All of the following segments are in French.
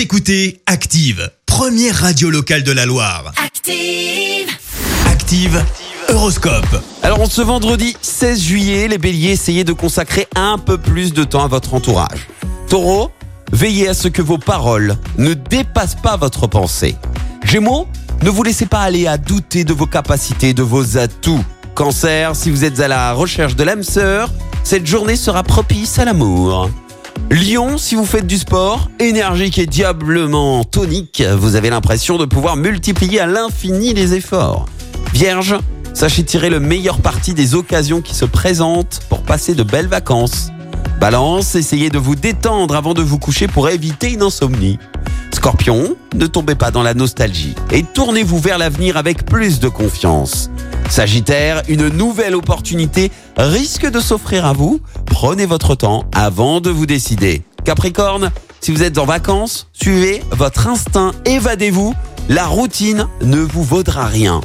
Vous écoutez Active, première radio locale de la Loire. Active. Active, Horoscope. Alors, ce vendredi 16 juillet, les béliers, essayez de consacrer un peu plus de temps à votre entourage. Taureau, veillez à ce que vos paroles ne dépassent pas votre pensée. Gémeaux, ne vous laissez pas aller à douter de vos capacités, de vos atouts. Cancer, si vous êtes à la recherche de l'âme sœur, cette journée sera propice à l'amour. Lion, si vous faites du sport, énergique et diablement tonique, vous avez l'impression de pouvoir multiplier à l'infini les efforts. Vierge, sachez tirer le meilleur parti des occasions qui se présentent pour passer de belles vacances. Balance, essayez de vous détendre avant de vous coucher pour éviter une insomnie. Scorpion, ne tombez pas dans la nostalgie et tournez-vous vers l'avenir avec plus de confiance. Sagittaire, une nouvelle opportunité risque de s'offrir à vous. Prenez votre temps avant de vous décider. Capricorne, si vous êtes en vacances, suivez votre instinct, évadez-vous. La routine ne vous vaudra rien.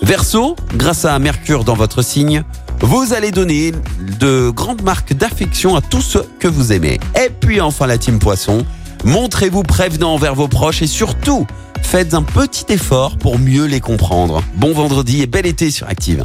Verseau, grâce à Mercure dans votre signe, vous allez donner de grandes marques d'affection à tous ceux que vous aimez. Et puis enfin la team Poisson, montrez-vous prévenant envers vos proches et surtout, faites un petit effort pour mieux les comprendre. Bon vendredi et bel été sur Active.